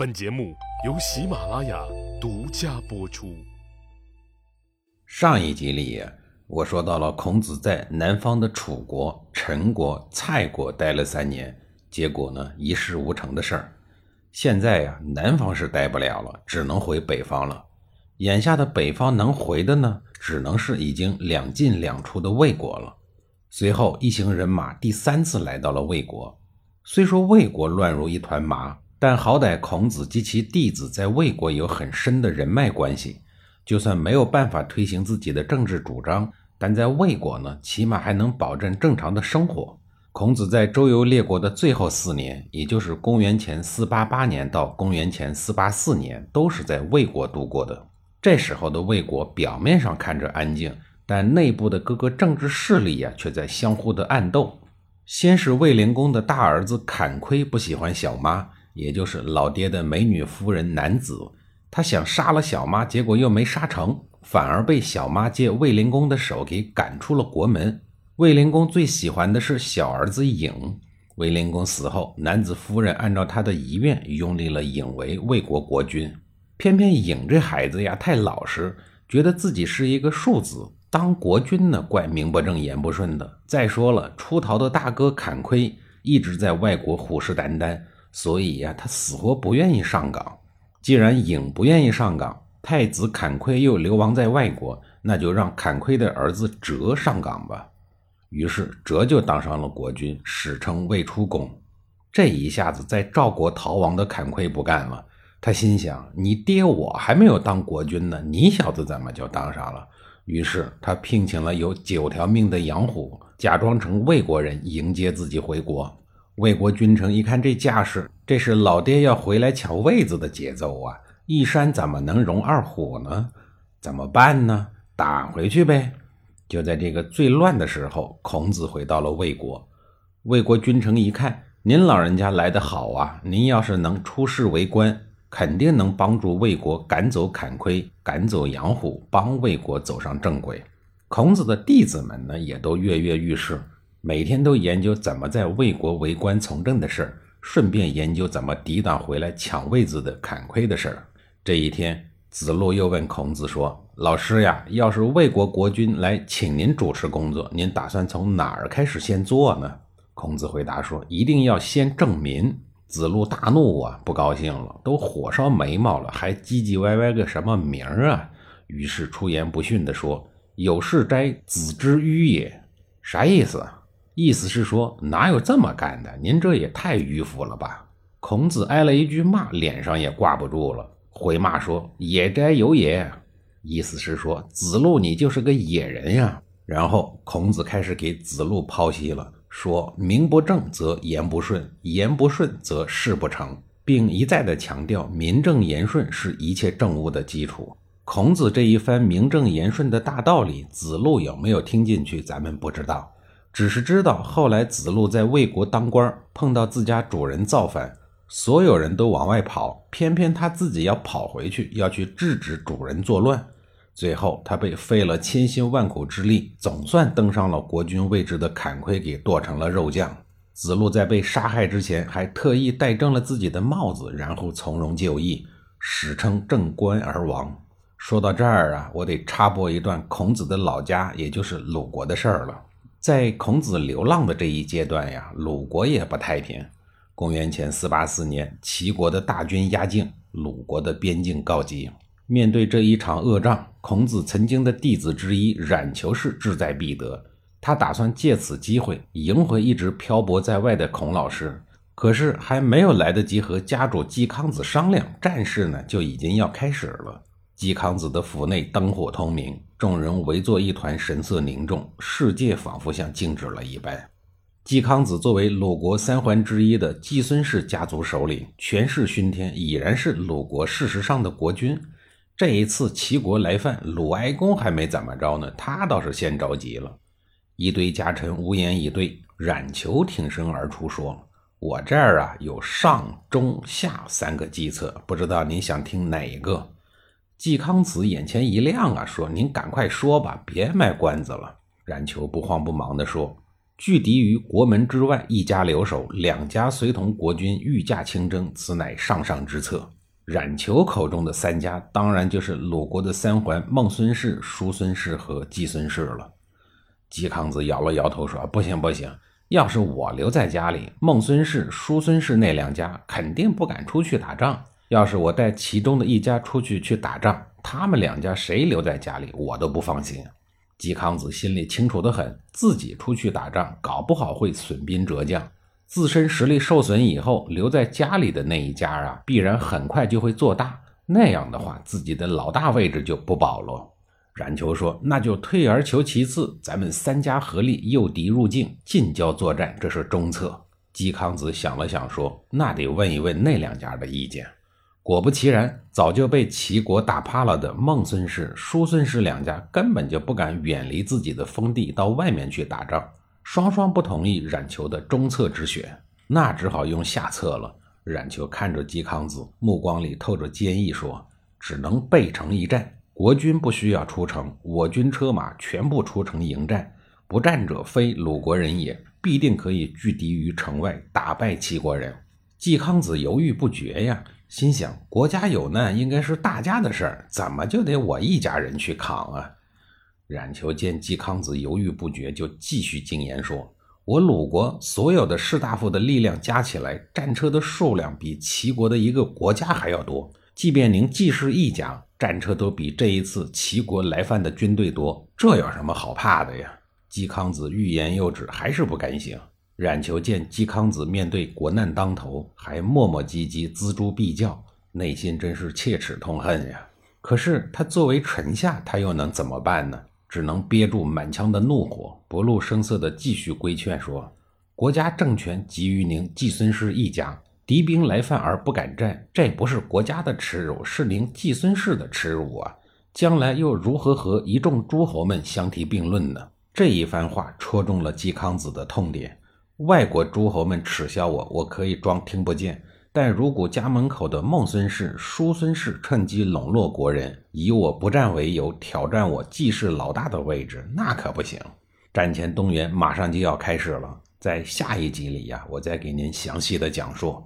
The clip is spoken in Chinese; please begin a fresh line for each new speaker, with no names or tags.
本节目由喜马拉雅独家播出。
上一集里，我说到了孔子在南方的楚国、陈国、蔡国待了三年，结果呢一事无成的事儿。现在呀，南方是待不了了，只能回北方了。眼下的北方能回的呢，只能是已经两进两出的魏国了。随后，一行人马第三次来到了魏国。虽说魏国乱如一团麻。但好歹孔子及其弟子在魏国有很深的人脉关系，就算没有办法推行自己的政治主张，但在魏国呢，起码还能保证正常的生活。孔子在周游列国的最后四年，也就是公元前四八八年到公元前四八四年，都是在魏国度过的。这时候的魏国表面上看着安静，但内部的各个政治势力呀，却在相互的暗斗。先是魏灵公的大儿子坎亏不喜欢小妈。也就是老爹的美女夫人男子，他想杀了小妈，结果又没杀成，反而被小妈借卫灵公的手给赶出了国门。卫灵公最喜欢的是小儿子郢，卫灵公死后，男子夫人按照他的遗愿拥立了郢为魏国国君。偏偏郢这孩子呀太老实，觉得自己是一个庶子，当国君呢怪名不正言不顺的。再说了，出逃的大哥坎亏一直在外国虎视眈眈。所以呀，他死活不愿意上岗。既然颖不愿意上岗，太子坎亏又流亡在外国，那就让坎亏的儿子哲上岗吧。于是哲就当上了国君，史称魏出公。这一下子，在赵国逃亡的坎亏不干了，他心想：你爹我还没有当国君呢，你小子怎么就当上了？于是他聘请了有九条命的杨虎，假装成魏国人迎接自己回国。魏国君臣一看这架势，这是老爹要回来抢位子的节奏啊！一山怎么能容二虎呢？怎么办呢？打回去呗！就在这个最乱的时候，孔子回到了魏国。魏国君臣一看，您老人家来得好啊！您要是能出仕为官，肯定能帮助魏国赶走坎亏，赶走杨虎，帮魏国走上正轨。孔子的弟子们呢，也都跃跃欲试。每天都研究怎么在魏国为官从政的事儿，顺便研究怎么抵挡回来抢位子的坎亏的事儿。这一天，子路又问孔子说：“老师呀，要是魏国国君来请您主持工作，您打算从哪儿开始先做呢？”孔子回答说：“一定要先正民。”子路大怒啊，不高兴了，都火烧眉毛了，还唧唧歪歪个什么名儿啊？于是出言不逊地说：“有事哉，子之迂也。”啥意思？意思是说，哪有这么干的？您这也太迂腐了吧！孔子挨了一句骂，脸上也挂不住了，回骂说：“野哉有也！”意思是说，子路你就是个野人呀。然后孔子开始给子路剖析了，说：“名不正则言不顺，言不顺则事不成，并一再的强调名正言顺是一切政务的基础。”孔子这一番名正言顺的大道理，子路有没有听进去，咱们不知道。只是知道，后来子路在魏国当官，碰到自家主人造反，所有人都往外跑，偏偏他自己要跑回去，要去制止主人作乱。最后，他被费了千辛万苦之力，总算登上了国君位置的坎亏给剁成了肉酱。子路在被杀害之前，还特意戴正了自己的帽子，然后从容就义，史称正官而亡。说到这儿啊，我得插播一段孔子的老家，也就是鲁国的事儿了。在孔子流浪的这一阶段呀，鲁国也不太平。公元前四八四年，齐国的大军压境，鲁国的边境告急。面对这一场恶仗，孔子曾经的弟子之一冉求氏志在必得，他打算借此机会迎回一直漂泊在外的孔老师。可是还没有来得及和家主季康子商量，战事呢就已经要开始了。季康子的府内灯火通明，众人围坐一团，神色凝重，世界仿佛像静止了一般。季康子作为鲁国三桓之一的季孙氏家族首领，权势熏天，已然是鲁国事实上的国君。这一次齐国来犯，鲁哀公还没怎么着呢，他倒是先着急了。一堆家臣无言以对，冉求挺身而出说：“我这儿啊有上中下三个计策，不知道您想听哪一个？”季康子眼前一亮啊，说：“您赶快说吧，别卖关子了。”冉求不慌不忙地说：“拒敌于国门之外，一家留守，两家随同国军御驾亲征，此乃上上之策。冉求口中的三家，当然就是鲁国的三桓孟孙氏、叔孙氏和季孙氏了。季康子摇了摇头说：“不行不行，要是我留在家里，孟孙氏、叔孙氏那两家肯定不敢出去打仗。要是我带其中的一家出去去打仗，他们两家谁留在家里，我都不放心。”嵇康子心里清楚得很，自己出去打仗，搞不好会损兵折将，自身实力受损以后，留在家里的那一家啊，必然很快就会做大。那样的话，自己的老大位置就不保了。冉求说：“那就退而求其次，咱们三家合力诱敌入境，近交作战，这是中策。”嵇康子想了想说：“那得问一问那两家的意见。”果不其然，早就被齐国打怕了的孟孙氏、叔孙氏两家根本就不敢远离自己的封地到外面去打仗，双双不同意冉求的中策之选，那只好用下策了。冉求看着嵇康子，目光里透着坚毅，说：“只能背城一战，国军不需要出城，我军车马全部出城迎战，不战者非鲁国人也，必定可以拒敌于城外，打败齐国人。”嵇康子犹豫不决呀。心想：国家有难，应该是大家的事儿，怎么就得我一家人去扛啊？冉求见季康子犹豫不决，就继续进言说：“我鲁国所有的士大夫的力量加起来，战车的数量比齐国的一个国家还要多。即便您既是一家，战车都比这一次齐国来犯的军队多，这有什么好怕的呀？”季康子欲言又止，还是不甘心。冉求见嵇康子面对国难当头，还磨磨唧唧、锱铢必较，内心真是切齿痛恨呀。可是他作为臣下，他又能怎么办呢？只能憋住满腔的怒火，不露声色地继续规劝说：“国家政权给予您季孙氏一家，敌兵来犯而不敢战，这不是国家的耻辱，是您季孙氏的耻辱啊！将来又如何和一众诸侯们相提并论呢？”这一番话戳中了嵇康子的痛点。外国诸侯们耻笑我，我可以装听不见；但如果家门口的孟孙氏、叔孙氏趁机笼络国人，以我不战为由挑战我季氏老大的位置，那可不行。战前动员马上就要开始了，在下一集里呀，我再给您详细的讲述。